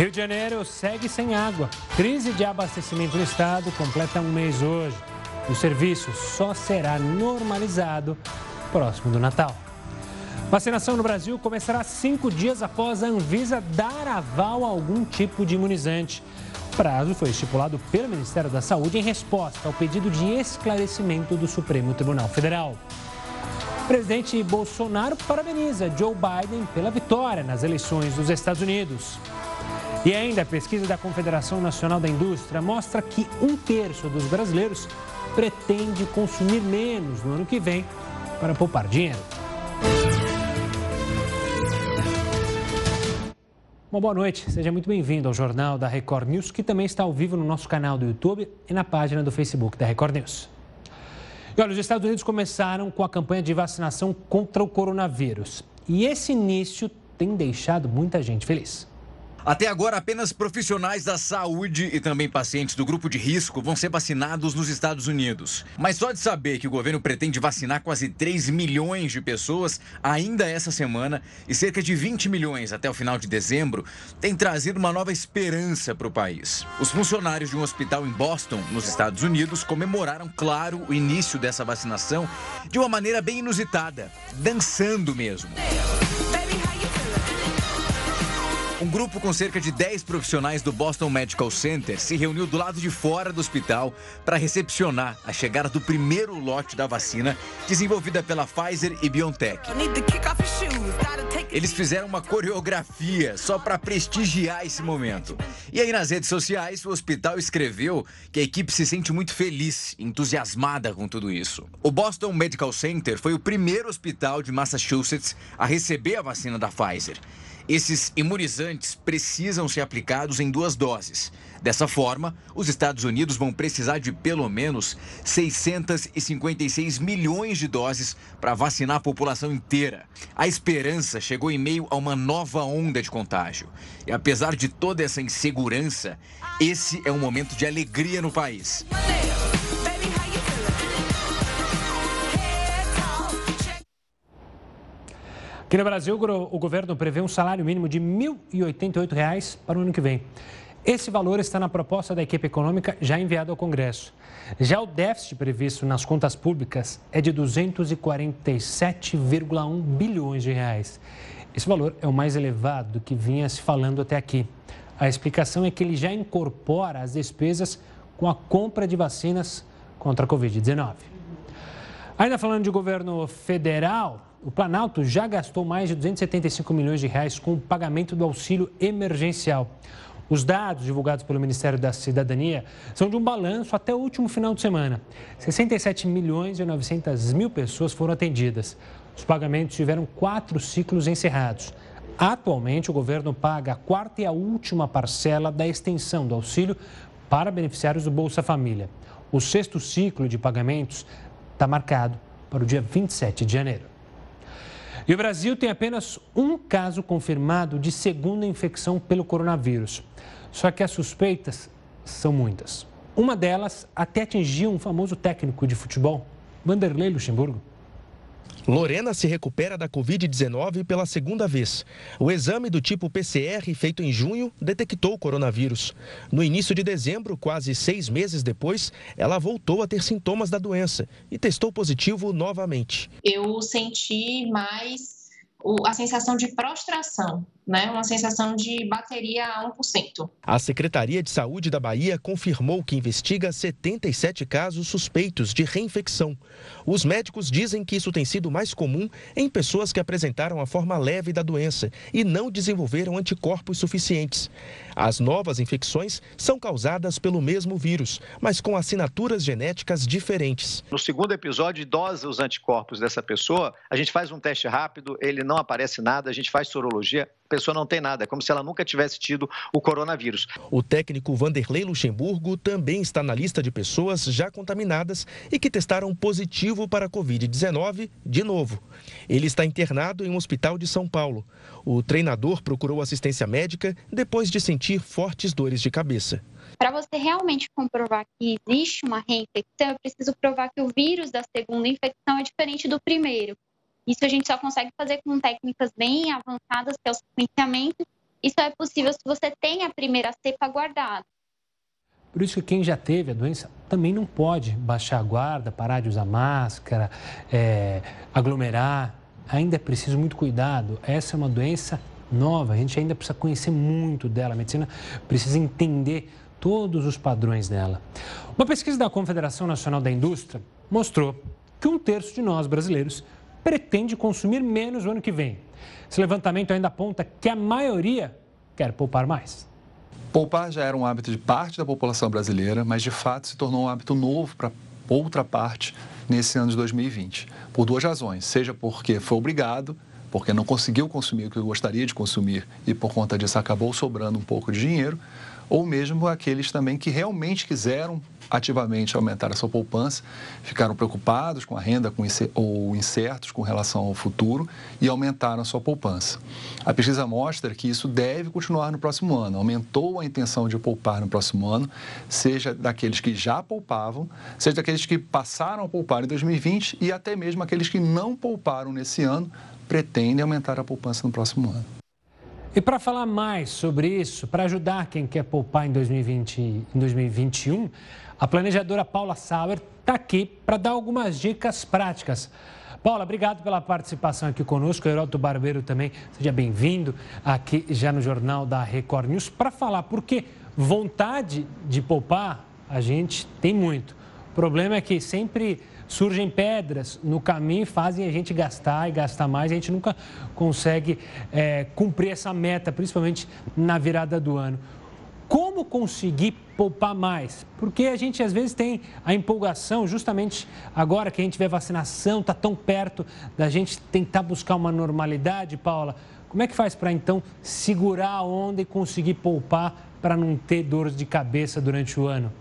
Rio de Janeiro segue sem água. Crise de abastecimento no estado completa um mês hoje. O serviço só será normalizado próximo do Natal. Vacinação no Brasil começará cinco dias após a Anvisa dar aval a algum tipo de imunizante. O prazo foi estipulado pelo Ministério da Saúde em resposta ao pedido de esclarecimento do Supremo Tribunal Federal. O presidente Bolsonaro parabeniza Joe Biden pela vitória nas eleições dos Estados Unidos. E ainda a pesquisa da Confederação Nacional da Indústria mostra que um terço dos brasileiros pretende consumir menos no ano que vem para poupar dinheiro. Uma boa noite, seja muito bem-vindo ao Jornal da Record News, que também está ao vivo no nosso canal do YouTube e na página do Facebook da Record News. E olha, os Estados Unidos começaram com a campanha de vacinação contra o coronavírus. E esse início tem deixado muita gente feliz. Até agora, apenas profissionais da saúde e também pacientes do grupo de risco vão ser vacinados nos Estados Unidos. Mas só de saber que o governo pretende vacinar quase 3 milhões de pessoas ainda essa semana e cerca de 20 milhões até o final de dezembro, tem trazido uma nova esperança para o país. Os funcionários de um hospital em Boston, nos Estados Unidos, comemoraram, claro, o início dessa vacinação de uma maneira bem inusitada, dançando mesmo. Um grupo com cerca de 10 profissionais do Boston Medical Center se reuniu do lado de fora do hospital para recepcionar a chegada do primeiro lote da vacina desenvolvida pela Pfizer e BioNTech. Eles fizeram uma coreografia só para prestigiar esse momento. E aí nas redes sociais, o hospital escreveu que a equipe se sente muito feliz, entusiasmada com tudo isso. O Boston Medical Center foi o primeiro hospital de Massachusetts a receber a vacina da Pfizer. Esses imunizantes precisam ser aplicados em duas doses. Dessa forma, os Estados Unidos vão precisar de pelo menos 656 milhões de doses para vacinar a população inteira. A esperança chegou em meio a uma nova onda de contágio. E apesar de toda essa insegurança, esse é um momento de alegria no país. Aqui no Brasil, o governo prevê um salário mínimo de R$ 1.088 para o ano que vem. Esse valor está na proposta da equipe econômica já enviada ao Congresso. Já o déficit previsto nas contas públicas é de 247,1 bilhões de reais. Esse valor é o mais elevado do que vinha se falando até aqui. A explicação é que ele já incorpora as despesas com a compra de vacinas contra a Covid-19. Ainda falando de governo federal, o Planalto já gastou mais de 275 milhões de reais com o pagamento do auxílio emergencial. Os dados divulgados pelo Ministério da Cidadania são de um balanço até o último final de semana. 67 milhões e 900 mil pessoas foram atendidas. Os pagamentos tiveram quatro ciclos encerrados. Atualmente, o governo paga a quarta e a última parcela da extensão do auxílio para beneficiários do Bolsa Família. O sexto ciclo de pagamentos está marcado para o dia 27 de janeiro. E o Brasil tem apenas um caso confirmado de segunda infecção pelo coronavírus. Só que as suspeitas são muitas. Uma delas até atingiu um famoso técnico de futebol, Vanderlei Luxemburgo. Lorena se recupera da Covid-19 pela segunda vez. O exame do tipo PCR, feito em junho, detectou o coronavírus. No início de dezembro, quase seis meses depois, ela voltou a ter sintomas da doença e testou positivo novamente. Eu senti mais a sensação de prostração, né? uma sensação de bateria a 1%. A Secretaria de Saúde da Bahia confirmou que investiga 77 casos suspeitos de reinfecção. Os médicos dizem que isso tem sido mais comum em pessoas que apresentaram a forma leve da doença e não desenvolveram anticorpos suficientes. As novas infecções são causadas pelo mesmo vírus, mas com assinaturas genéticas diferentes. No segundo episódio, dosa os anticorpos dessa pessoa, a gente faz um teste rápido, ele não aparece nada, a gente faz sorologia, pessoa não tem nada, é como se ela nunca tivesse tido o coronavírus. O técnico Vanderlei Luxemburgo também está na lista de pessoas já contaminadas e que testaram positivo para a Covid-19 de novo. Ele está internado em um hospital de São Paulo. O treinador procurou assistência médica depois de sentir fortes dores de cabeça. Para você realmente comprovar que existe uma reinfecção, é preciso provar que o vírus da segunda infecção é diferente do primeiro. Isso a gente só consegue fazer com técnicas bem avançadas, que é o sequenciamento Isso é possível se você tem a primeira cepa guardada. Por isso que quem já teve a doença também não pode baixar a guarda, parar de usar máscara, é, aglomerar. Ainda é preciso muito cuidado. Essa é uma doença nova, a gente ainda precisa conhecer muito dela. A medicina precisa entender todos os padrões dela. Uma pesquisa da Confederação Nacional da Indústria mostrou que um terço de nós brasileiros pretende consumir menos no ano que vem. Esse levantamento ainda aponta que a maioria quer poupar mais. Poupar já era um hábito de parte da população brasileira, mas de fato se tornou um hábito novo para outra parte nesse ano de 2020. Por duas razões: seja porque foi obrigado, porque não conseguiu consumir o que gostaria de consumir e por conta disso acabou sobrando um pouco de dinheiro, ou mesmo aqueles também que realmente quiseram ativamente aumentar a sua poupança, ficaram preocupados com a renda com ou incertos com relação ao futuro e aumentaram a sua poupança. A pesquisa mostra que isso deve continuar no próximo ano. Aumentou a intenção de poupar no próximo ano, seja daqueles que já poupavam, seja daqueles que passaram a poupar em 2020 e até mesmo aqueles que não pouparam nesse ano pretendem aumentar a poupança no próximo ano. E para falar mais sobre isso, para ajudar quem quer poupar em, 2020, em 2021, a planejadora Paula Sauer está aqui para dar algumas dicas práticas. Paula, obrigado pela participação aqui conosco. Heroto Barbeiro também, seja bem-vindo aqui já no Jornal da Record News para falar, porque vontade de poupar a gente tem muito. O problema é que sempre surgem pedras no caminho e fazem a gente gastar e gastar mais. A gente nunca consegue é, cumprir essa meta, principalmente na virada do ano. Como conseguir poupar mais? Porque a gente às vezes tem a empolgação, justamente agora que a gente vê vacinação, está tão perto da gente tentar buscar uma normalidade, Paula. Como é que faz para então segurar a onda e conseguir poupar para não ter dor de cabeça durante o ano?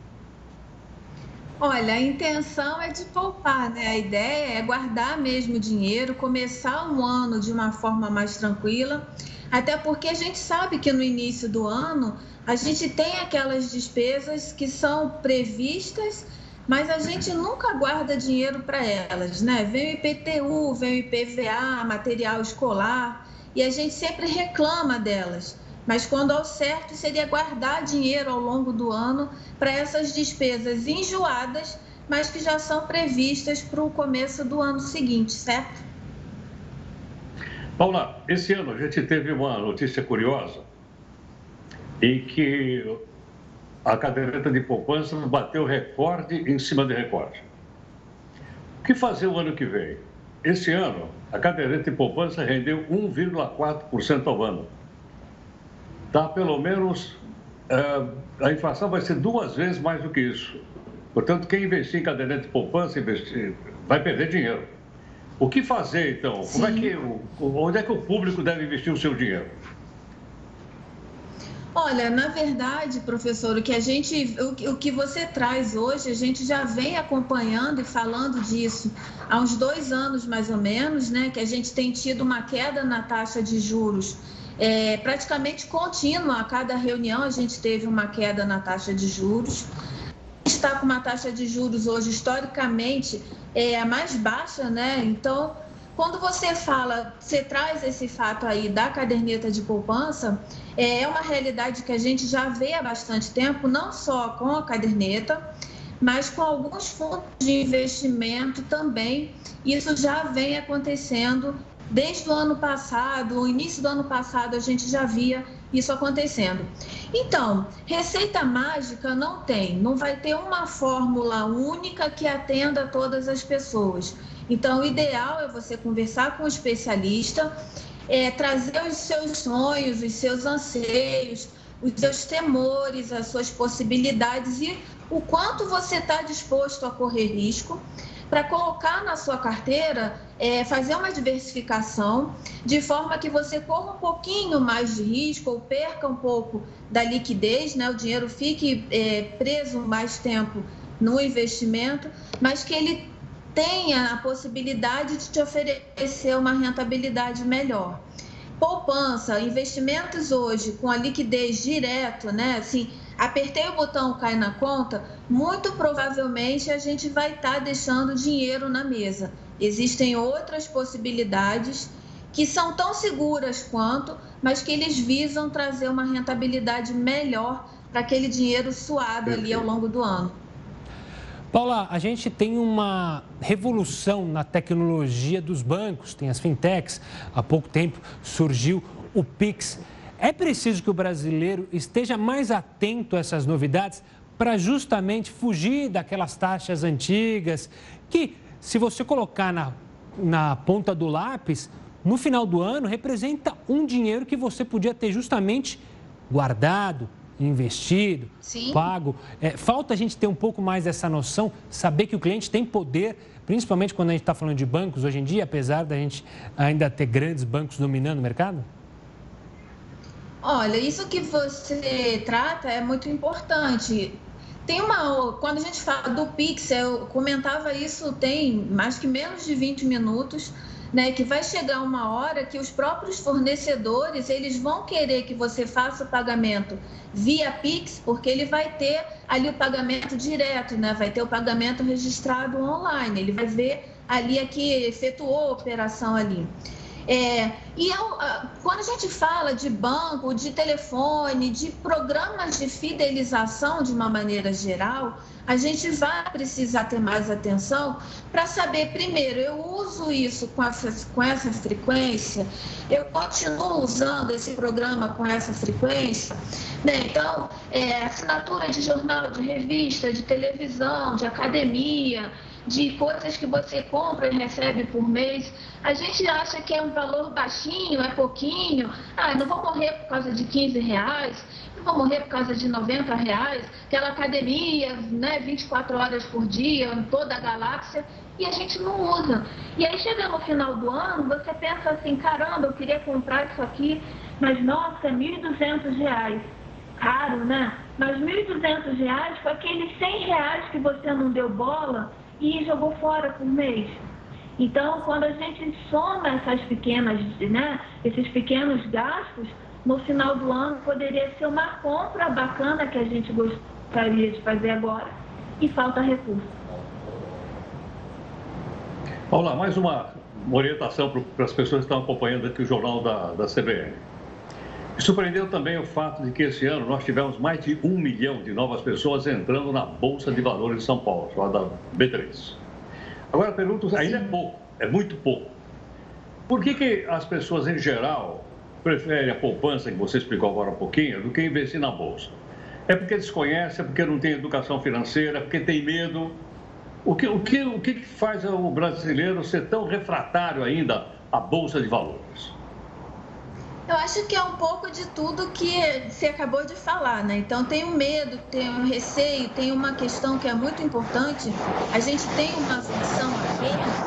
Olha, a intenção é de poupar, né? A ideia é guardar mesmo dinheiro, começar um ano de uma forma mais tranquila, até porque a gente sabe que no início do ano a gente tem aquelas despesas que são previstas, mas a gente nunca guarda dinheiro para elas, né? Vem o IPTU, vem o IPVA, material escolar, e a gente sempre reclama delas. Mas quando ao certo seria guardar dinheiro ao longo do ano para essas despesas enjoadas, mas que já são previstas para o começo do ano seguinte, certo? Paula, esse ano a gente teve uma notícia curiosa em que a caderneta de poupança bateu recorde em cima de recorde. O que fazer o ano que vem? Esse ano, a caderneta de poupança rendeu 1,4% ao ano dá pelo menos. Uh, a inflação vai ser duas vezes mais do que isso. Portanto, quem investir em caderneta de poupança investir, vai perder dinheiro. O que fazer, então? Como é que, onde é que o público deve investir o seu dinheiro? Olha, na verdade, professor, o que a gente, o, o, que você traz hoje, a gente já vem acompanhando e falando disso há uns dois anos mais ou menos, né? Que a gente tem tido uma queda na taxa de juros é, praticamente contínua. A cada reunião a gente teve uma queda na taxa de juros. Está com uma taxa de juros hoje, historicamente, é a mais baixa, né? Então, quando você fala, você traz esse fato aí da caderneta de poupança, é uma realidade que a gente já vê há bastante tempo, não só com a caderneta, mas com alguns fundos de investimento também. Isso já vem acontecendo Desde o ano passado, o início do ano passado, a gente já via isso acontecendo. Então, receita mágica não tem, não vai ter uma fórmula única que atenda a todas as pessoas. Então, o ideal é você conversar com o um especialista, é, trazer os seus sonhos, os seus anseios, os seus temores, as suas possibilidades e o quanto você está disposto a correr risco para colocar na sua carteira, é, fazer uma diversificação, de forma que você corra um pouquinho mais de risco ou perca um pouco da liquidez, né? o dinheiro fique é, preso mais tempo no investimento, mas que ele tenha a possibilidade de te oferecer uma rentabilidade melhor. Poupança, investimentos hoje com a liquidez direto, né? Assim, apertei o botão cai na conta, muito provavelmente a gente vai estar tá deixando dinheiro na mesa. Existem outras possibilidades que são tão seguras quanto, mas que eles visam trazer uma rentabilidade melhor para aquele dinheiro suado ali ao longo do ano. Paula, a gente tem uma revolução na tecnologia dos bancos, tem as fintechs, há pouco tempo surgiu o Pix. É preciso que o brasileiro esteja mais atento a essas novidades para justamente fugir daquelas taxas antigas que, se você colocar na, na ponta do lápis, no final do ano representa um dinheiro que você podia ter justamente guardado, investido, Sim. pago. É, falta a gente ter um pouco mais dessa noção, saber que o cliente tem poder, principalmente quando a gente está falando de bancos hoje em dia, apesar da gente ainda ter grandes bancos dominando o mercado? Olha, isso que você trata é muito importante. Tem uma. Quando a gente fala do Pix, eu comentava isso tem mais que menos de 20 minutos. Né, que vai chegar uma hora que os próprios fornecedores eles vão querer que você faça o pagamento via Pix, porque ele vai ter ali o pagamento direto, né? Vai ter o pagamento registrado online, ele vai ver ali a que efetuou a operação ali. É, e eu, quando a gente fala de banco, de telefone, de programas de fidelização de uma maneira geral, a gente vai precisar ter mais atenção para saber, primeiro, eu uso isso com essa, com essa frequência, eu continuo usando esse programa com essa frequência. Né? Então, é, assinatura de jornal, de revista, de televisão, de academia, de coisas que você compra e recebe por mês. A gente acha que é um valor baixinho, é pouquinho. Ah, não vou morrer por causa de 15 reais, não vou morrer por causa de 90 reais. Aquela academia, né, 24 horas por dia, em toda a galáxia, e a gente não usa. E aí chega no final do ano, você pensa assim, caramba, eu queria comprar isso aqui, mas nossa, é 1.200 reais. Caro, né? Mas 1.200 reais foi aqueles 100 reais que você não deu bola e jogou fora por mês. Então, quando a gente soma essas pequenas, né, esses pequenos gastos, no final do ano poderia ser uma compra bacana que a gente gostaria de fazer agora e falta recurso. Vamos lá, mais uma orientação para as pessoas que estão acompanhando aqui o jornal da, da CBN. Me surpreendeu também o fato de que esse ano nós tivemos mais de um milhão de novas pessoas entrando na Bolsa de Valores de São Paulo, chamada B3. Agora, pergunto, ainda é pouco, é muito pouco. Por que, que as pessoas, em geral, preferem a poupança, que você explicou agora um pouquinho, do que investir na Bolsa? É porque desconhece, é porque não tem educação financeira, é porque tem medo. O que, o que, o que faz o brasileiro ser tão refratário ainda à Bolsa de Valores? Eu acho que é um pouco de tudo que você acabou de falar, né? Então tem o medo, tem o receio, tem uma questão que é muito importante. A gente tem uma função aqui,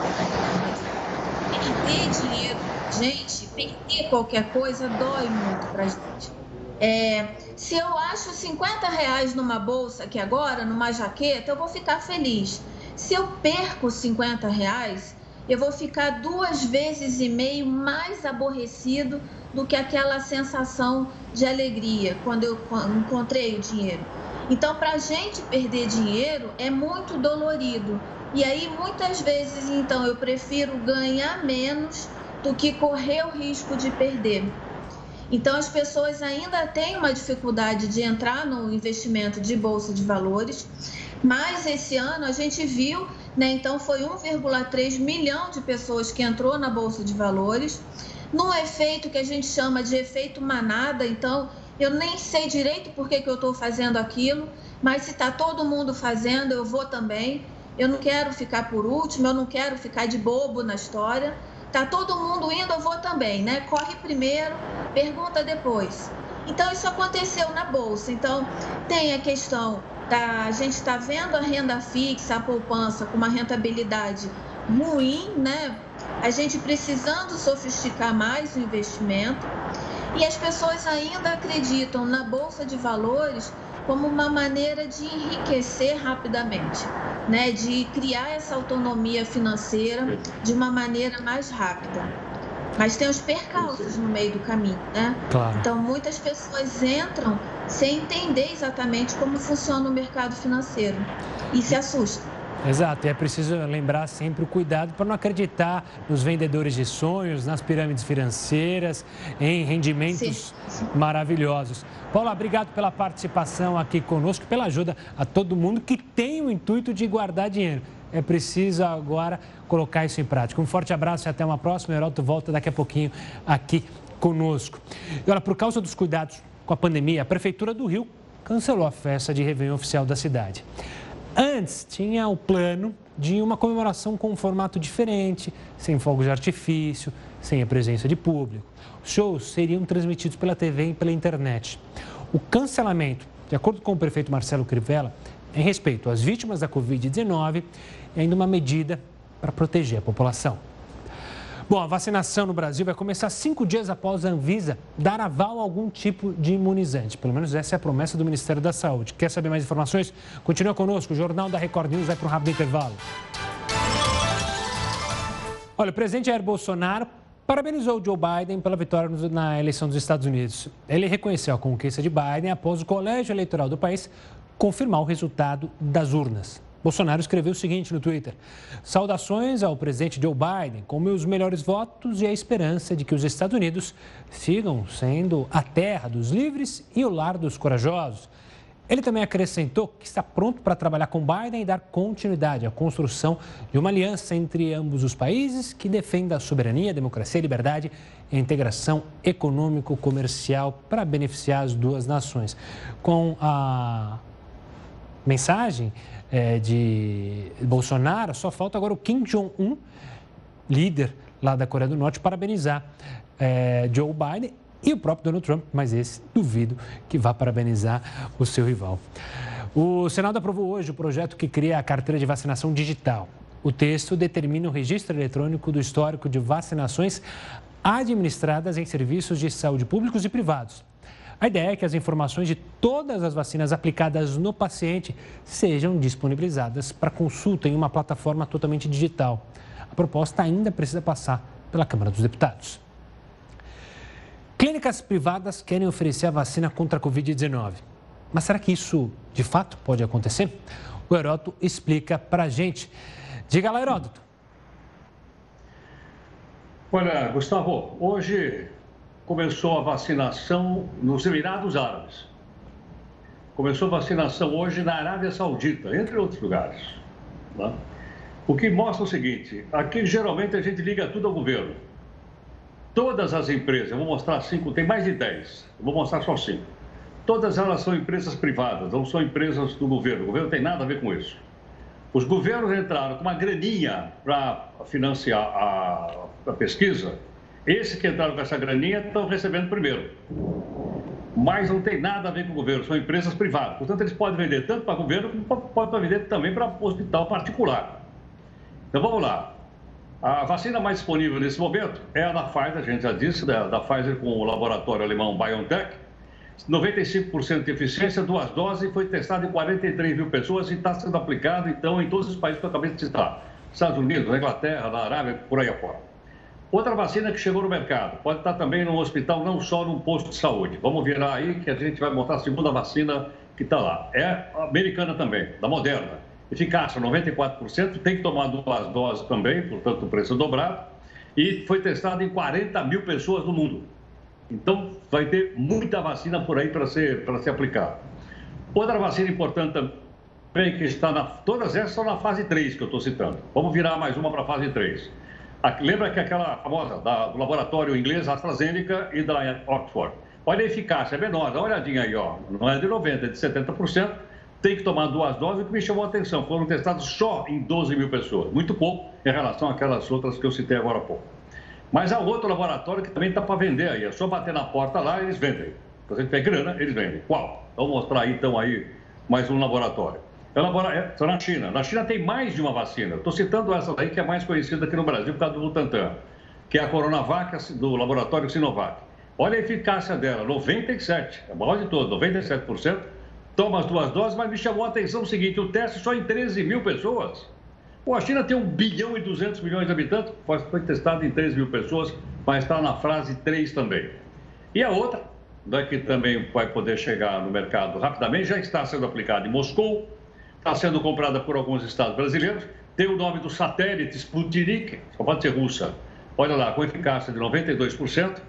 perder dinheiro, gente, perder qualquer coisa dói muito pra gente. É, se eu acho 50 reais numa bolsa aqui agora, numa jaqueta, eu vou ficar feliz. Se eu perco 50 reais, eu vou ficar duas vezes e meio mais aborrecido do que aquela sensação de alegria quando eu encontrei o dinheiro. Então, para a gente perder dinheiro é muito dolorido. E aí, muitas vezes, então, eu prefiro ganhar menos do que correr o risco de perder. Então, as pessoas ainda têm uma dificuldade de entrar no investimento de bolsa de valores, mas esse ano a gente viu, né? Então, foi 1,3 milhão de pessoas que entrou na bolsa de valores num efeito que a gente chama de efeito manada. Então, eu nem sei direito por que, que eu estou fazendo aquilo, mas se está todo mundo fazendo, eu vou também. Eu não quero ficar por último, eu não quero ficar de bobo na história. Tá todo mundo indo, eu vou também, né? Corre primeiro, pergunta depois. Então isso aconteceu na bolsa. Então tem a questão da a gente está vendo a renda fixa, a poupança com uma rentabilidade ruim, né? a gente precisando sofisticar mais o investimento e as pessoas ainda acreditam na bolsa de valores como uma maneira de enriquecer rapidamente, né? de criar essa autonomia financeira de uma maneira mais rápida. Mas tem os percalços no meio do caminho, né? Claro. Então muitas pessoas entram sem entender exatamente como funciona o mercado financeiro e se assustam. Exato, e é preciso lembrar sempre o cuidado para não acreditar nos vendedores de sonhos, nas pirâmides financeiras, em rendimentos Sim. maravilhosos. Paula, obrigado pela participação aqui conosco, pela ajuda a todo mundo que tem o intuito de guardar dinheiro. É preciso agora colocar isso em prática. Um forte abraço e até uma próxima. O Heroto volta daqui a pouquinho aqui conosco. E olha, por causa dos cuidados com a pandemia, a Prefeitura do Rio cancelou a festa de Réveillon oficial da cidade. Antes tinha o plano de uma comemoração com um formato diferente, sem fogos de artifício, sem a presença de público. Os shows seriam transmitidos pela TV e pela internet. O cancelamento, de acordo com o prefeito Marcelo Crivella, é em respeito às vítimas da Covid-19 e ainda uma medida para proteger a população. Bom, a vacinação no Brasil vai começar cinco dias após a Anvisa dar aval a algum tipo de imunizante. Pelo menos essa é a promessa do Ministério da Saúde. Quer saber mais informações? Continua conosco. O Jornal da Record News vai para um rápido intervalo. Olha, o presidente Jair Bolsonaro parabenizou Joe Biden pela vitória na eleição dos Estados Unidos. Ele reconheceu a conquista de Biden após o colégio eleitoral do país confirmar o resultado das urnas. Bolsonaro escreveu o seguinte no Twitter: Saudações ao presidente Joe Biden, com meus melhores votos e a esperança de que os Estados Unidos sigam sendo a terra dos livres e o lar dos corajosos. Ele também acrescentou que está pronto para trabalhar com Biden e dar continuidade à construção de uma aliança entre ambos os países que defenda a soberania, a democracia, a liberdade e a integração econômico-comercial para beneficiar as duas nações. Com a mensagem é, de Bolsonaro, só falta agora o Kim Jong-un, líder lá da Coreia do Norte, parabenizar é, Joe Biden e o próprio Donald Trump, mas esse duvido que vá parabenizar o seu rival. O Senado aprovou hoje o projeto que cria a carteira de vacinação digital. O texto determina o registro eletrônico do histórico de vacinações administradas em serviços de saúde públicos e privados. A ideia é que as informações de todas as vacinas aplicadas no paciente sejam disponibilizadas para consulta em uma plataforma totalmente digital. A proposta ainda precisa passar pela Câmara dos Deputados. Clínicas privadas querem oferecer a vacina contra a Covid-19. Mas será que isso de fato pode acontecer? O Heródoto explica para a gente. Diga lá, Heródoto. Olha, Gustavo, hoje começou a vacinação nos Emirados Árabes. Começou a vacinação hoje na Arábia Saudita, entre outros lugares. Né? O que mostra o seguinte: aqui geralmente a gente liga tudo ao governo. Todas as empresas, eu vou mostrar cinco, tem mais de dez, eu vou mostrar só cinco. Todas elas são empresas privadas, não são empresas do governo. O governo tem nada a ver com isso. Os governos entraram com uma graninha para financiar a, a pesquisa esses que entraram com essa graninha estão recebendo primeiro. Mas não tem nada a ver com o governo, são empresas privadas. Portanto, eles podem vender tanto para o governo como podem vender também para hospital particular. Então vamos lá. A vacina mais disponível nesse momento é a da Pfizer, a gente já disse, da, da Pfizer com o laboratório alemão BioNTech. 95% de eficiência, duas doses, foi testada em 43 mil pessoas e está sendo aplicado, então, em todos os países que eu acabei de citar. Estados Unidos, Inglaterra, na Arábia, por aí afora. Outra vacina que chegou no mercado, pode estar também no hospital, não só num posto de saúde. Vamos virar aí que a gente vai montar a segunda vacina que está lá. É americana também, da Moderna. Eficácia 94%, tem que tomar duas doses também, portanto o preço dobrado. E foi testada em 40 mil pessoas no mundo. Então vai ter muita vacina por aí para ser, para ser aplicada. Outra vacina importante também que está na. Todas essas estão na fase 3 que eu estou citando. Vamos virar mais uma para a fase 3 Lembra que aquela famosa da, do laboratório inglês AstraZeneca e da Oxford? Olha a eficácia, é menor, dá uma olhadinha aí, ó. Não é de 90%, é de 70%. Tem que tomar duas doses, o que me chamou a atenção. Foram testados só em 12 mil pessoas. Muito pouco em relação àquelas outras que eu citei agora há pouco. Mas há outro laboratório que também está para vender aí. É só bater na porta lá e eles vendem. Se você tiver grana, eles vendem. Qual? Vou mostrar aí, então, aí mais um laboratório. Elabora... É, na China. Na China tem mais de uma vacina. Estou citando essa daí que é mais conhecida aqui no Brasil por causa do Butantan, que é a Coronavac do laboratório Sinovac. Olha a eficácia dela, 97, é a maior de todas, 97%. Toma as duas doses, mas me chamou a atenção o seguinte, o teste só em 13 mil pessoas. Pô, a China tem 1 bilhão e 200 milhões de habitantes, foi testado em 13 mil pessoas, mas está na fase 3 também. E a outra, né, que também vai poder chegar no mercado rapidamente, já está sendo aplicada em Moscou, está sendo comprada por alguns estados brasileiros, tem o nome do satélite Sputnik, só pode ser russa. Olha lá, com eficácia de 92%,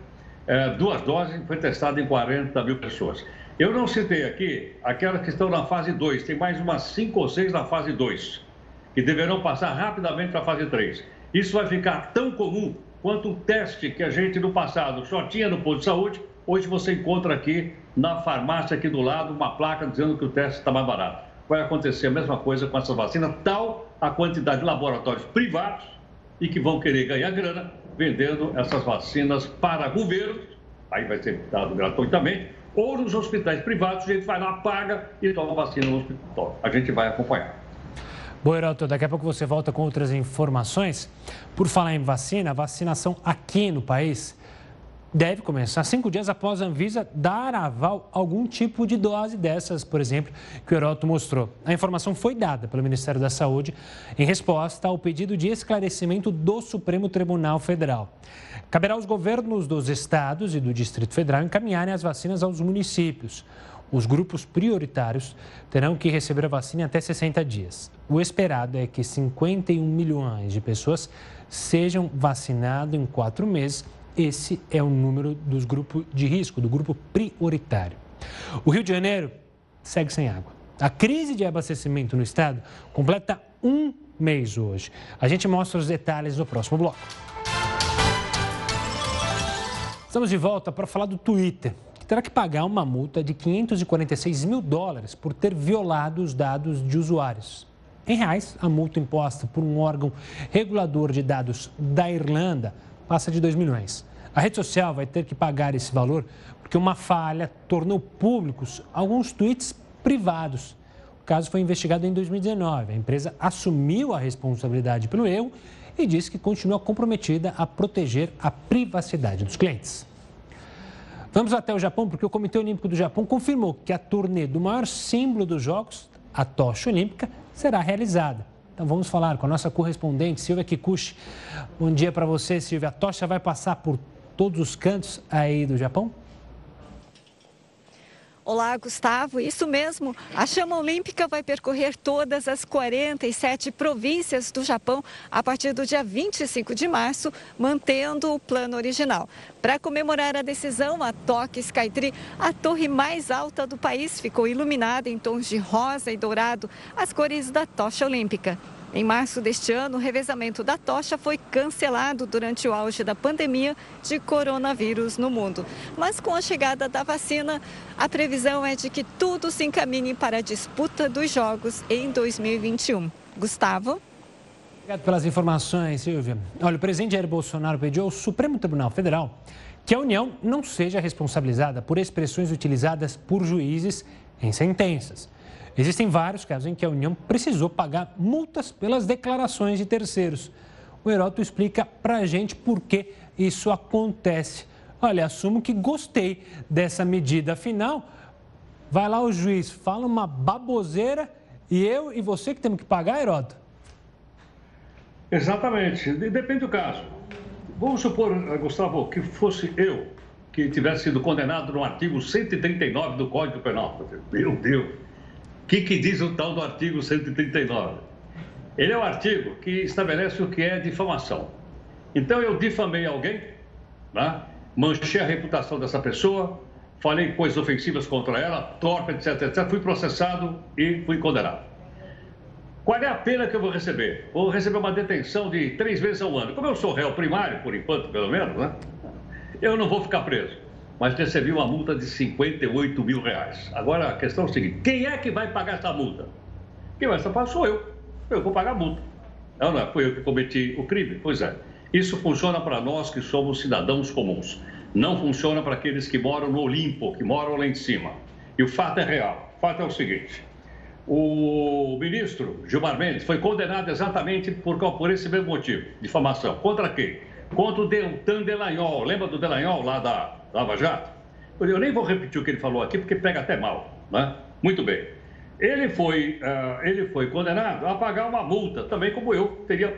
é, duas doses, foi testada em 40 mil pessoas. Eu não citei aqui aquelas que estão na fase 2, tem mais umas 5 ou 6 na fase 2, que deverão passar rapidamente para a fase 3. Isso vai ficar tão comum quanto o teste que a gente no passado só tinha no posto de saúde, hoje você encontra aqui na farmácia aqui do lado uma placa dizendo que o teste está mais barato. Vai acontecer a mesma coisa com essa vacina, tal a quantidade de laboratórios privados e que vão querer ganhar grana vendendo essas vacinas para governos, aí vai ser dado gratuitamente, ou nos hospitais privados, a gente vai lá, paga e toma vacina no hospital. A gente vai acompanhar. Bom, Heraldo, daqui a pouco você volta com outras informações. Por falar em vacina, vacinação aqui no país deve começar cinco dias após a Anvisa dar aval a algum tipo de dose dessas, por exemplo, que o Heroto mostrou. A informação foi dada pelo Ministério da Saúde em resposta ao pedido de esclarecimento do Supremo Tribunal Federal. Caberá aos governos dos estados e do Distrito Federal encaminharem as vacinas aos municípios. Os grupos prioritários terão que receber a vacina em até 60 dias. O esperado é que 51 milhões de pessoas sejam vacinadas em quatro meses esse é o número dos grupos de risco, do grupo prioritário. O Rio de Janeiro segue sem água. A crise de abastecimento no estado completa um mês hoje. A gente mostra os detalhes no próximo bloco. Estamos de volta para falar do Twitter, que terá que pagar uma multa de 546 mil dólares por ter violado os dados de usuários. Em reais, a multa imposta por um órgão regulador de dados da Irlanda passa de 2 milhões. A rede social vai ter que pagar esse valor porque uma falha tornou públicos alguns tweets privados. O caso foi investigado em 2019. A empresa assumiu a responsabilidade pelo erro e disse que continua comprometida a proteger a privacidade dos clientes. Vamos até o Japão, porque o Comitê Olímpico do Japão confirmou que a turnê do maior símbolo dos Jogos, a tocha olímpica, será realizada. Então vamos falar com a nossa correspondente, Silvia Kikuchi. Bom dia para você, Silvia. A tocha vai passar por todos os cantos aí do Japão? Olá, Gustavo. Isso mesmo. A chama olímpica vai percorrer todas as 47 províncias do Japão a partir do dia 25 de março, mantendo o plano original. Para comemorar a decisão, a Tokyo Skytree, a torre mais alta do país, ficou iluminada em tons de rosa e dourado, as cores da tocha olímpica. Em março deste ano, o revezamento da tocha foi cancelado durante o auge da pandemia de coronavírus no mundo. Mas com a chegada da vacina, a previsão é de que tudo se encaminhe para a disputa dos Jogos em 2021. Gustavo? Obrigado pelas informações, Silvia. Olha, o presidente Jair Bolsonaro pediu ao Supremo Tribunal Federal que a União não seja responsabilizada por expressões utilizadas por juízes em sentenças. Existem vários casos em que a União precisou pagar multas pelas declarações de terceiros. O Heroto explica para a gente por que isso acontece. Olha, assumo que gostei dessa medida. Afinal, vai lá o juiz, fala uma baboseira e eu e você que temos que pagar, Heroto? Exatamente. Depende do caso. Vamos supor, Gustavo, que fosse eu que tivesse sido condenado no artigo 139 do Código Penal. Meu Deus! O que, que diz o tal do artigo 139? Ele é o artigo que estabelece o que é difamação. Então, eu difamei alguém, né? manchei a reputação dessa pessoa, falei coisas ofensivas contra ela, torpe, etc, etc. Fui processado e fui condenado. Qual é a pena que eu vou receber? Vou receber uma detenção de três vezes ao ano. Como eu sou réu primário, por enquanto, pelo menos, né? Eu não vou ficar preso mas recebi uma multa de 58 mil reais. Agora a questão é o seguinte: quem é que vai pagar essa multa? Quem vai pagar sou eu. Eu vou pagar a multa. Não, não, foi eu que cometi o crime? Pois é. Isso funciona para nós que somos cidadãos comuns. Não funciona para aqueles que moram no Olimpo, que moram lá em cima. E o fato é real. O fato é o seguinte: o ministro Gilmar Mendes foi condenado exatamente por, por esse mesmo motivo, difamação. Contra quem? Contra o Deltan Delagnol. Lembra do Delagnol lá da Lava Jato. Eu nem vou repetir o que ele falou aqui, porque pega até mal. Né? Muito bem. Ele foi, uh, ele foi condenado a pagar uma multa, também como eu teria.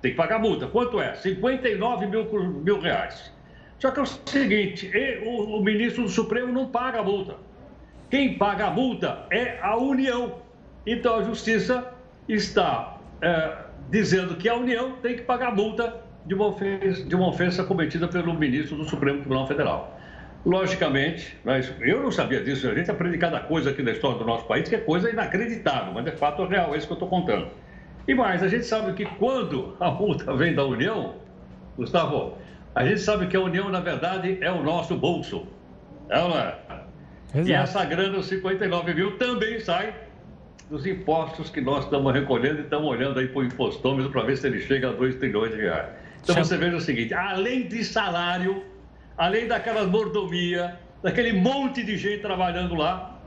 Tem que pagar multa. Quanto é? 59 mil, mil reais. Só que é o seguinte: o, o ministro do Supremo não paga a multa. Quem paga a multa é a União. Então a Justiça está é, dizendo que a União tem que pagar multa de uma, ofensa, de uma ofensa cometida pelo ministro do Supremo Tribunal Federal. Logicamente, mas eu não sabia disso, a gente aprende cada coisa aqui na história do nosso país, que é coisa inacreditável, mas é fato real, é isso que eu estou contando. E mais, a gente sabe que quando a multa vem da União, Gustavo, a gente sabe que a União, na verdade, é o nosso bolso. É é? Exato. E essa grana, os 59 mil, também sai dos impostos que nós estamos recolhendo e estamos olhando aí para o impostômetro para ver se ele chega a 2 trilhões de reais. Então você veja o seguinte, além de salário, além daquela mordomia, daquele monte de gente trabalhando lá,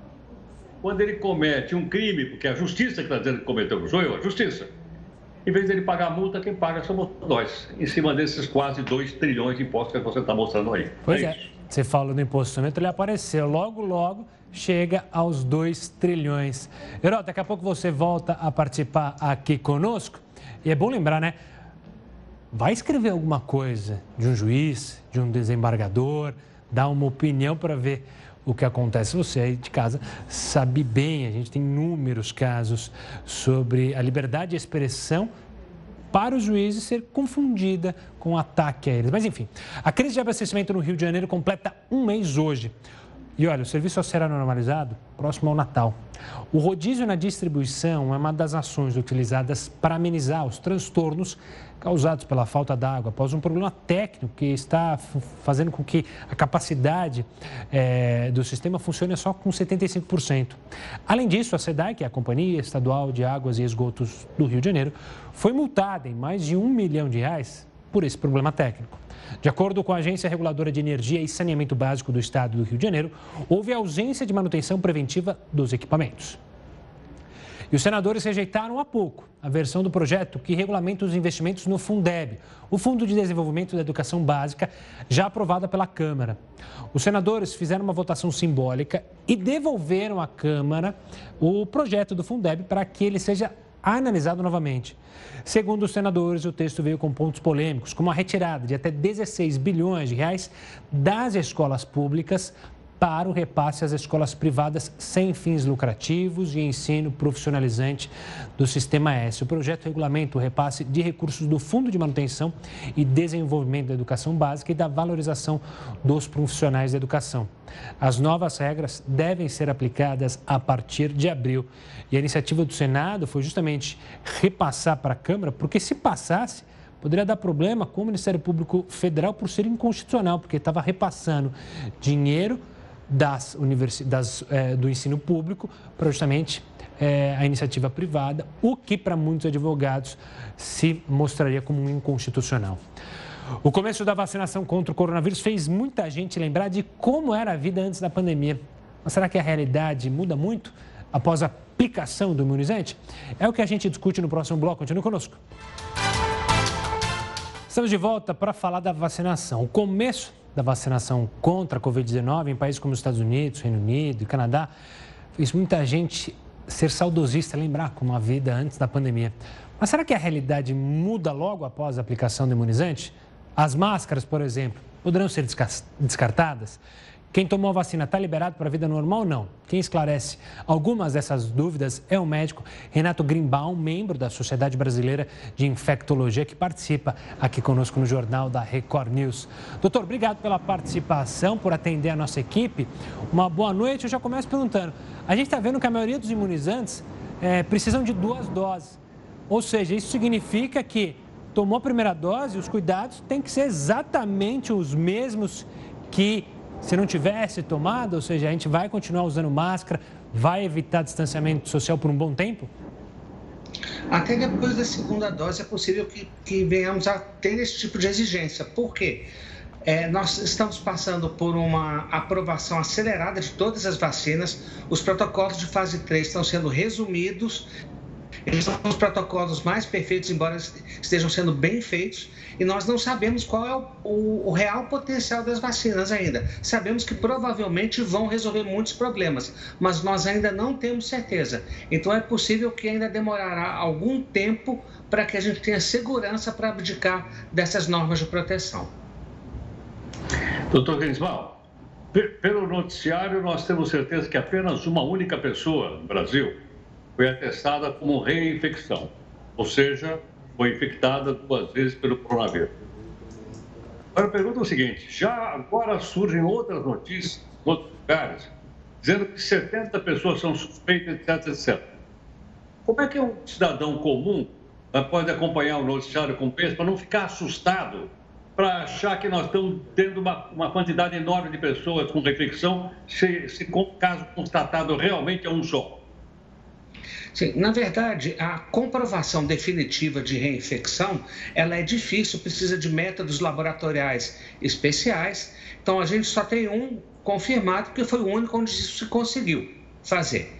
quando ele comete um crime, porque é a justiça que está dizendo que cometeu, não sou eu, a justiça. Em vez dele pagar a multa, quem paga somos nós, em cima desses quase 2 trilhões de impostos que você está mostrando aí. Pois é. é. Você falou do imposto ele apareceu logo, logo chega aos 2 trilhões. Herói, daqui a pouco você volta a participar aqui conosco. E é bom lembrar, né? Vai escrever alguma coisa de um juiz, de um desembargador, dar uma opinião para ver o que acontece. Você aí de casa sabe bem, a gente tem inúmeros casos sobre a liberdade de expressão para os juízes ser confundida com ataque a eles. Mas enfim, a crise de abastecimento no Rio de Janeiro completa um mês hoje. E olha, o serviço só será normalizado próximo ao Natal. O rodízio na distribuição é uma das ações utilizadas para amenizar os transtornos causados pela falta d'água, após um problema técnico que está fazendo com que a capacidade é, do sistema funcione só com 75%. Além disso, a SEDAI, que é a Companhia Estadual de Águas e Esgotos do Rio de Janeiro, foi multada em mais de um milhão de reais por esse problema técnico. De acordo com a Agência Reguladora de Energia e Saneamento Básico do Estado do Rio de Janeiro, houve ausência de manutenção preventiva dos equipamentos. E os senadores rejeitaram há pouco a versão do projeto que regulamenta os investimentos no Fundeb, o Fundo de Desenvolvimento da Educação Básica, já aprovada pela Câmara. Os senadores fizeram uma votação simbólica e devolveram à Câmara o projeto do Fundeb para que ele seja analisado novamente. Segundo os senadores, o texto veio com pontos polêmicos, como a retirada de até 16 bilhões de reais das escolas públicas para o repasse às escolas privadas sem fins lucrativos e ensino profissionalizante do Sistema S. O projeto regulamenta o repasse de recursos do Fundo de Manutenção e Desenvolvimento da Educação Básica e da valorização dos profissionais da educação. As novas regras devem ser aplicadas a partir de abril. E a iniciativa do Senado foi justamente repassar para a Câmara, porque se passasse, poderia dar problema com o Ministério Público Federal por ser inconstitucional, porque estava repassando dinheiro das universidades é, do ensino público para justamente é, a iniciativa privada, o que para muitos advogados se mostraria como inconstitucional. O começo da vacinação contra o coronavírus fez muita gente lembrar de como era a vida antes da pandemia. Mas será que a realidade muda muito após a aplicação do imunizante? É o que a gente discute no próximo bloco. Continue conosco. Estamos de volta para falar da vacinação. O começo da vacinação contra a Covid-19 em países como os Estados Unidos, Reino Unido e Canadá fez muita gente ser saudosista, lembrar como a vida antes da pandemia. Mas será que a realidade muda logo após a aplicação do imunizante? As máscaras, por exemplo, poderão ser descartadas? Quem tomou a vacina está liberado para a vida normal ou não? Quem esclarece algumas dessas dúvidas é o médico Renato Grimbaum, membro da Sociedade Brasileira de Infectologia, que participa aqui conosco no Jornal da Record News. Doutor, obrigado pela participação, por atender a nossa equipe. Uma boa noite. Eu já começo perguntando: a gente está vendo que a maioria dos imunizantes é, precisam de duas doses. Ou seja, isso significa que tomou a primeira dose, os cuidados têm que ser exatamente os mesmos que se não tivesse tomado, ou seja, a gente vai continuar usando máscara, vai evitar distanciamento social por um bom tempo? Até depois da segunda dose é possível que, que venhamos a ter esse tipo de exigência. Por quê? É, nós estamos passando por uma aprovação acelerada de todas as vacinas. Os protocolos de fase 3 estão sendo resumidos eles são os protocolos mais perfeitos, embora estejam sendo bem feitos, e nós não sabemos qual é o, o, o, real potencial das vacinas ainda. Sabemos que provavelmente vão resolver muitos problemas, mas nós ainda não temos certeza. Então é possível que ainda demorará algum tempo para que a gente tenha segurança para abdicar dessas normas de proteção. Doutor Grismal, pelo noticiário nós temos certeza que apenas uma única pessoa no Brasil foi atestada como reinfecção, ou seja, foi infectada duas vezes pelo coronavírus. Agora, a pergunta é o seguinte: já agora surgem outras notícias, em outros lugares, dizendo que 70 pessoas são suspeitas, etc, etc. Como é que um cidadão comum eh, pode acompanhar o noticiário com peso para não ficar assustado, para achar que nós estamos tendo uma, uma quantidade enorme de pessoas com reflexão, se, se caso constatado realmente é um só? Sim, na verdade, a comprovação definitiva de reinfecção, ela é difícil, precisa de métodos laboratoriais especiais. Então, a gente só tem um confirmado, que foi o único onde isso se conseguiu fazer.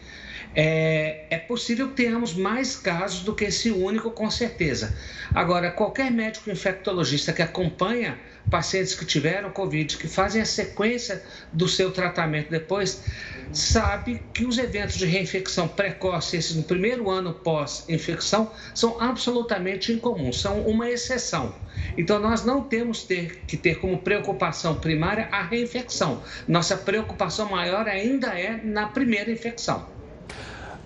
É, é, possível que tenhamos mais casos do que esse único, com certeza. Agora, qualquer médico infectologista que acompanha pacientes que tiveram Covid, que fazem a sequência do seu tratamento depois, sabe que os eventos de reinfecção precoce, esses no primeiro ano pós-infecção, são absolutamente incomuns, são uma exceção. Então, nós não temos ter, que ter como preocupação primária a reinfecção. Nossa preocupação maior ainda é na primeira infecção.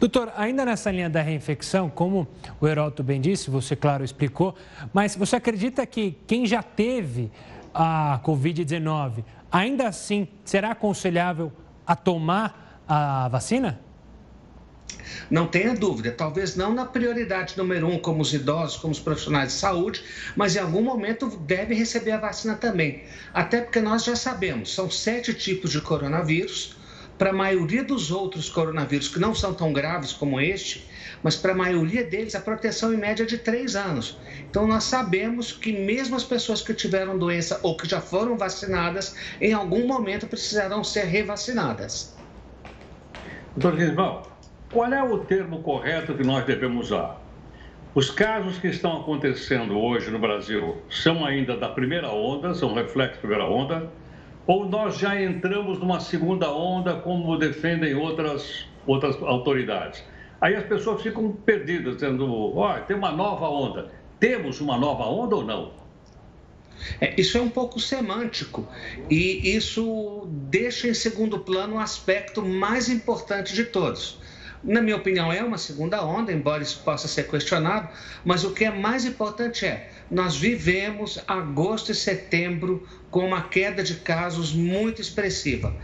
Doutor, ainda nessa linha da reinfecção, como o Heroto bem disse, você, claro, explicou, mas você acredita que quem já teve a Covid-19, ainda assim será aconselhável a tomar a vacina? Não tenha dúvida, talvez não na prioridade número um, como os idosos, como os profissionais de saúde, mas em algum momento deve receber a vacina também. Até porque nós já sabemos, são sete tipos de coronavírus para a maioria dos outros coronavírus, que não são tão graves como este, mas para a maioria deles a proteção em média é de três anos. Então nós sabemos que mesmo as pessoas que tiveram doença ou que já foram vacinadas, em algum momento precisarão ser revacinadas. Doutor Gisval, qual é o termo correto que nós devemos usar? Os casos que estão acontecendo hoje no Brasil são ainda da primeira onda, são reflexo da primeira onda, ou nós já entramos numa segunda onda, como defendem outras, outras autoridades? Aí as pessoas ficam perdidas, dizendo: ó, tem uma nova onda. Temos uma nova onda ou não? É, isso é um pouco semântico e isso deixa em segundo plano o aspecto mais importante de todos. Na minha opinião, é uma segunda onda, embora isso possa ser questionado, mas o que é mais importante é: nós vivemos agosto e setembro com uma queda de casos muito expressiva.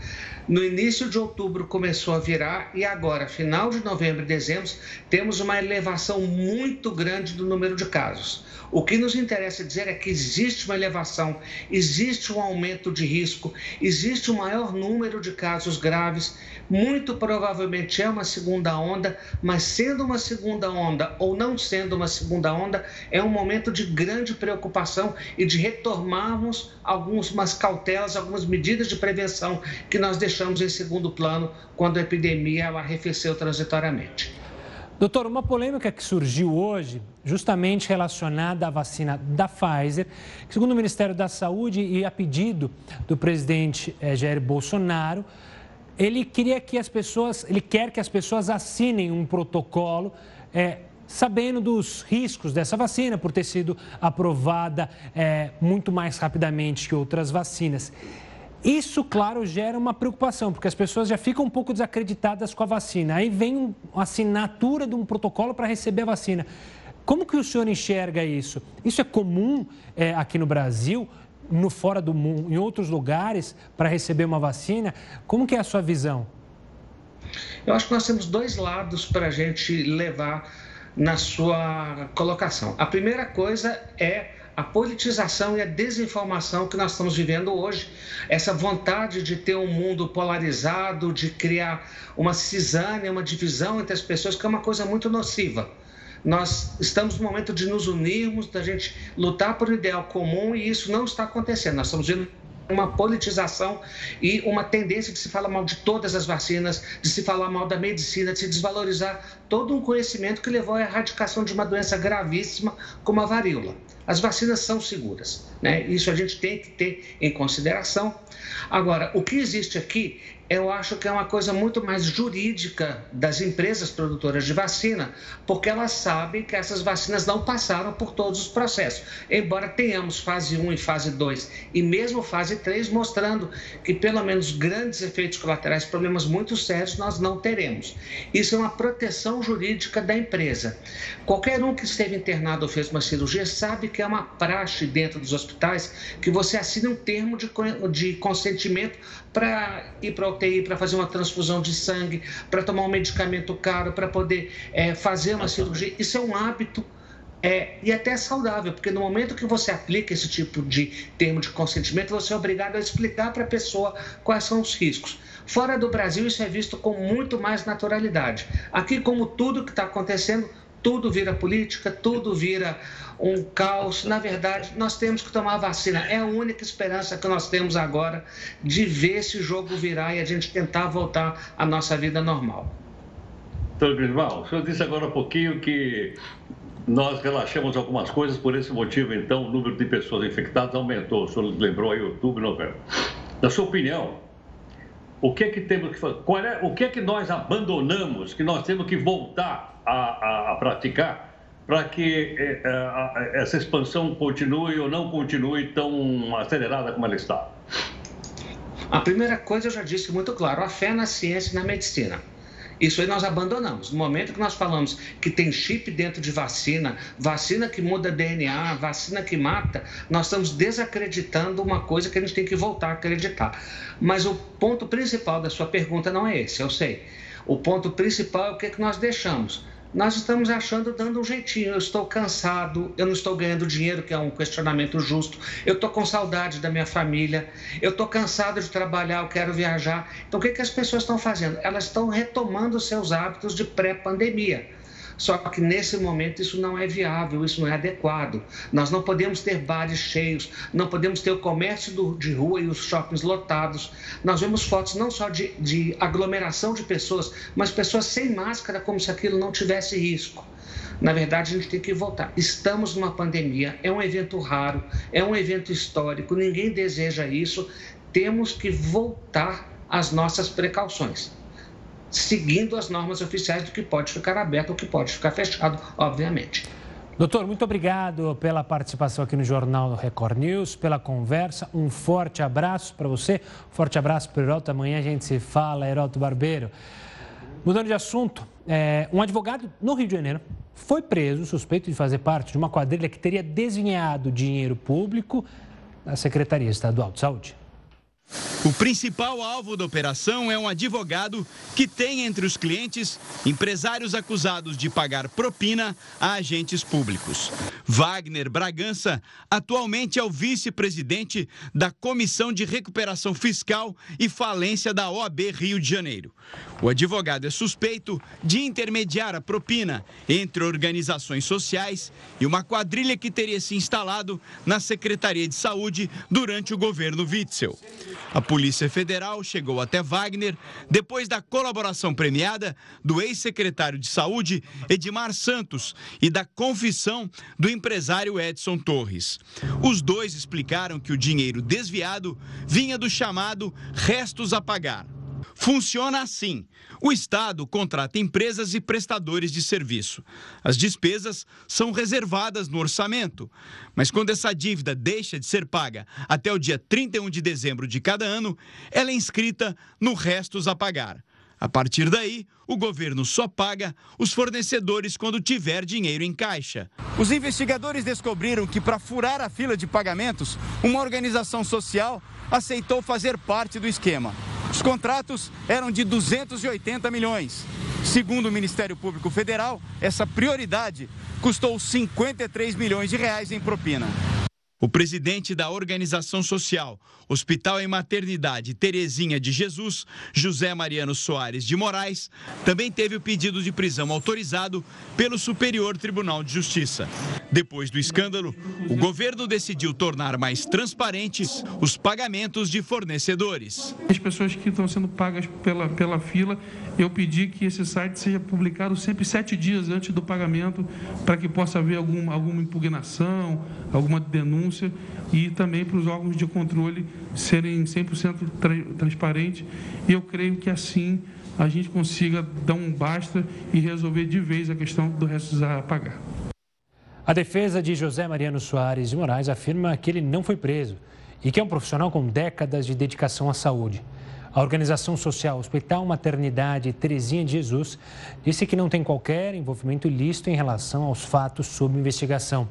No início de outubro começou a virar e agora, final de novembro e dezembro, temos uma elevação muito grande do número de casos. O que nos interessa dizer é que existe uma elevação, existe um aumento de risco, existe um maior número de casos graves. Muito provavelmente é uma segunda onda, mas sendo uma segunda onda ou não sendo uma segunda onda, é um momento de grande preocupação e de retomarmos algumas cautelas, algumas medidas de prevenção que nós deixamos em segundo plano quando a epidemia arrefeceu transitoriamente. Doutor, uma polêmica que surgiu hoje, justamente relacionada à vacina da Pfizer, que, segundo o Ministério da Saúde e a pedido do presidente eh, Jair Bolsonaro, ele queria que as pessoas, ele quer que as pessoas assinem um protocolo é, sabendo dos riscos dessa vacina por ter sido aprovada é, muito mais rapidamente que outras vacinas. Isso, claro, gera uma preocupação, porque as pessoas já ficam um pouco desacreditadas com a vacina. Aí vem uma assinatura de um protocolo para receber a vacina. Como que o senhor enxerga isso? Isso é comum é, aqui no Brasil, no fora do mundo, em outros lugares, para receber uma vacina? Como que é a sua visão? Eu acho que nós temos dois lados para a gente levar na sua colocação. A primeira coisa é a politização e a desinformação que nós estamos vivendo hoje, essa vontade de ter um mundo polarizado, de criar uma cisânia, uma divisão entre as pessoas, que é uma coisa muito nociva. Nós estamos no momento de nos unirmos, da gente lutar por um ideal comum e isso não está acontecendo. Nós estamos vendo uma politização e uma tendência de se falar mal de todas as vacinas, de se falar mal da medicina, de se desvalorizar todo um conhecimento que levou à erradicação de uma doença gravíssima como a varíola. As vacinas são seguras, né? Isso a gente tem que ter em consideração. Agora, o que existe aqui eu acho que é uma coisa muito mais jurídica das empresas produtoras de vacina, porque elas sabem que essas vacinas não passaram por todos os processos. Embora tenhamos fase 1 e fase 2, e mesmo fase 3, mostrando que pelo menos grandes efeitos colaterais, problemas muito sérios, nós não teremos. Isso é uma proteção jurídica da empresa. Qualquer um que esteve internado ou fez uma cirurgia sabe que é uma praxe dentro dos hospitais que você assine um termo de consentimento para ir para a UTI, para fazer uma transfusão de sangue, para tomar um medicamento caro, para poder é, fazer uma cirurgia. Isso é um hábito é, e até saudável, porque no momento que você aplica esse tipo de termo de consentimento, você é obrigado a explicar para a pessoa quais são os riscos. Fora do Brasil, isso é visto com muito mais naturalidade. Aqui, como tudo que está acontecendo, tudo vira política, tudo vira um caos. Na verdade, nós temos que tomar a vacina. É a única esperança que nós temos agora de ver esse jogo virar e a gente tentar voltar à nossa vida normal. Doutor Grisval, o senhor disse agora um pouquinho que nós relaxamos algumas coisas, por esse motivo, então, o número de pessoas infectadas aumentou. O senhor lembrou aí outubro, novembro. Na sua opinião, o que é que temos que fazer? Qual é, o que é que nós abandonamos, que nós temos que voltar a, a, praticar para que é, é, essa expansão continue ou não continue tão acelerada como ela está? A primeira coisa eu já disse muito claro: a fé na ciência e na medicina. Isso aí nós abandonamos. No momento que nós falamos que tem chip dentro de vacina, vacina que muda DNA, vacina que mata, nós estamos desacreditando uma coisa que a gente tem que voltar a acreditar. Mas o ponto principal da sua pergunta não é esse, eu sei. O ponto principal é o que, é que nós deixamos nós estamos achando dando um jeitinho. Eu estou cansado, eu não estou ganhando dinheiro, que é um questionamento justo. Eu estou com saudade da minha família, eu estou cansado de trabalhar, eu quero viajar. Então, o que, que as pessoas estão fazendo? Elas estão retomando seus hábitos de pré-pandemia. Só que nesse momento isso não é viável, isso não é adequado. Nós não podemos ter bares cheios, não podemos ter o comércio do, de rua e os shoppings lotados. Nós vemos fotos não só de, de aglomeração de pessoas, mas pessoas sem máscara, como se aquilo não tivesse risco. Na verdade, a gente tem que voltar. Estamos numa pandemia, é um evento raro, é um evento histórico, ninguém deseja isso. Temos que voltar às nossas precauções seguindo as normas oficiais do que pode ficar aberto ou que pode ficar fechado, obviamente. Doutor, muito obrigado pela participação aqui no Jornal Record News, pela conversa. Um forte abraço para você, forte abraço para o Heroto. Amanhã a gente se fala, Heroto Barbeiro. Mudando de assunto, é, um advogado no Rio de Janeiro foi preso suspeito de fazer parte de uma quadrilha que teria desviado dinheiro público da Secretaria Estadual de Saúde. O principal alvo da operação é um advogado que tem entre os clientes empresários acusados de pagar propina a agentes públicos. Wagner Bragança atualmente é o vice-presidente da Comissão de Recuperação Fiscal e Falência da OAB Rio de Janeiro. O advogado é suspeito de intermediar a propina entre organizações sociais e uma quadrilha que teria se instalado na Secretaria de Saúde durante o governo Witzel. A Polícia Federal chegou até Wagner depois da colaboração premiada do ex-secretário de Saúde, Edmar Santos, e da confissão do empresário Edson Torres. Os dois explicaram que o dinheiro desviado vinha do chamado restos a pagar. Funciona assim: o Estado contrata empresas e prestadores de serviço. As despesas são reservadas no orçamento, mas quando essa dívida deixa de ser paga até o dia 31 de dezembro de cada ano, ela é inscrita no restos a pagar. A partir daí, o governo só paga os fornecedores quando tiver dinheiro em caixa. Os investigadores descobriram que, para furar a fila de pagamentos, uma organização social aceitou fazer parte do esquema. Os contratos eram de 280 milhões. Segundo o Ministério Público Federal, essa prioridade custou 53 milhões de reais em propina. O presidente da organização social Hospital e Maternidade Terezinha de Jesus, José Mariano Soares de Moraes, também teve o pedido de prisão autorizado pelo Superior Tribunal de Justiça. Depois do escândalo, o governo decidiu tornar mais transparentes os pagamentos de fornecedores. As pessoas que estão sendo pagas pela, pela fila, eu pedi que esse site seja publicado sempre sete dias antes do pagamento, para que possa haver alguma, alguma impugnação, alguma denúncia denúncia e também para os órgãos de controle serem 100% tra transparentes. E eu creio que assim a gente consiga dar um basta e resolver de vez a questão do resto a pagar. A defesa de José Mariano Soares de Moraes afirma que ele não foi preso e que é um profissional com décadas de dedicação à saúde. A organização social Hospital Maternidade Terezinha de Jesus disse que não tem qualquer envolvimento ilícito em relação aos fatos sob investigação.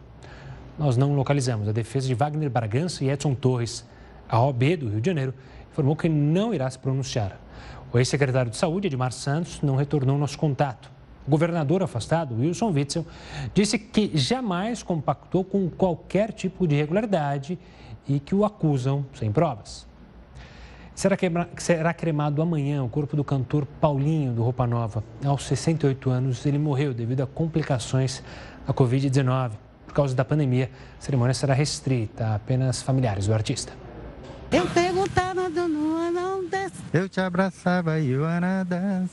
Nós não localizamos a defesa de Wagner Bragança e Edson Torres. A OB do Rio de Janeiro informou que não irá se pronunciar. O ex-secretário de Saúde, Edmar Santos, não retornou nosso contato. O governador afastado, Wilson Witzel, disse que jamais compactou com qualquer tipo de irregularidade e que o acusam sem provas. Será, queima, será cremado amanhã o corpo do cantor Paulinho, do Roupa Nova. Aos 68 anos, ele morreu devido a complicações da Covid-19. Por causa da pandemia, a cerimônia será restrita a apenas familiares do artista. Eu perguntava do não desce. Eu te abraçava e o Anadas.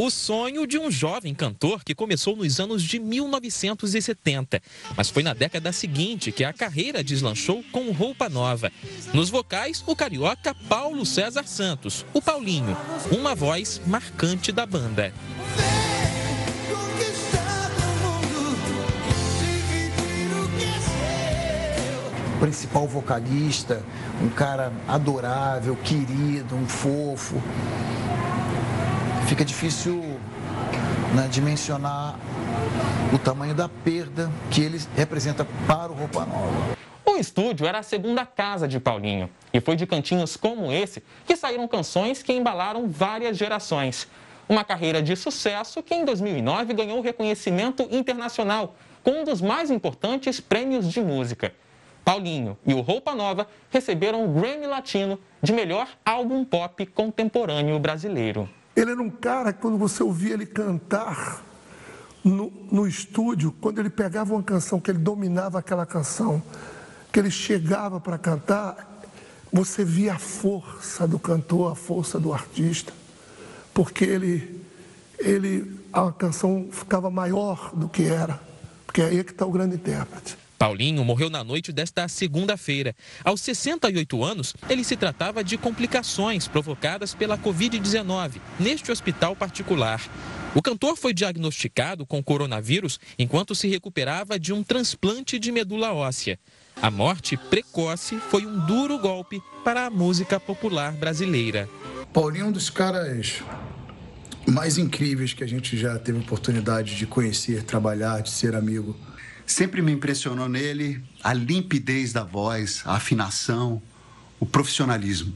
O sonho de um jovem cantor que começou nos anos de 1970, mas foi na década seguinte que a carreira deslanchou com roupa nova. Nos vocais, o carioca Paulo César Santos, o Paulinho, uma voz marcante da banda. principal vocalista, um cara adorável, querido, um fofo fica difícil né, dimensionar o tamanho da perda que ele representa para o Roupa Nova. O estúdio era a segunda casa de Paulinho e foi de cantinhos como esse que saíram canções que embalaram várias gerações. Uma carreira de sucesso que em 2009 ganhou reconhecimento internacional com um dos mais importantes prêmios de música. Paulinho e o Roupa Nova receberam o Grammy Latino de melhor álbum pop contemporâneo brasileiro. Ele era um cara que, quando você ouvia ele cantar no, no estúdio, quando ele pegava uma canção, que ele dominava aquela canção, que ele chegava para cantar, você via a força do cantor, a força do artista, porque ele, ele a canção ficava maior do que era, porque é aí que está o grande intérprete. Paulinho morreu na noite desta segunda-feira. Aos 68 anos, ele se tratava de complicações provocadas pela Covid-19 neste hospital particular. O cantor foi diagnosticado com coronavírus enquanto se recuperava de um transplante de medula óssea. A morte precoce foi um duro golpe para a música popular brasileira. Paulinho é um dos caras mais incríveis que a gente já teve oportunidade de conhecer, trabalhar, de ser amigo. Sempre me impressionou nele a limpidez da voz, a afinação, o profissionalismo.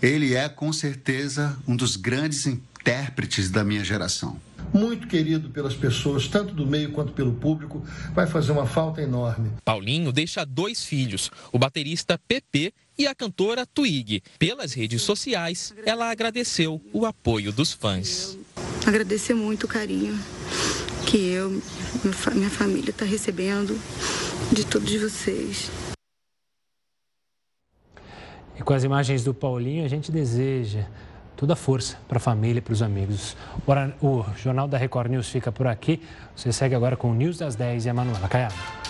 Ele é, com certeza, um dos grandes intérpretes da minha geração. Muito querido pelas pessoas, tanto do meio quanto pelo público, vai fazer uma falta enorme. Paulinho deixa dois filhos, o baterista Pepe e a cantora Twig. Pelas redes sociais, ela agradeceu o apoio dos fãs. Agradecer muito o carinho que eu, minha família está recebendo de todos vocês. E com as imagens do Paulinho, a gente deseja toda a força para a família e para os amigos. O Jornal da Record News fica por aqui. Você segue agora com o News das 10 e a Manuela Caiado.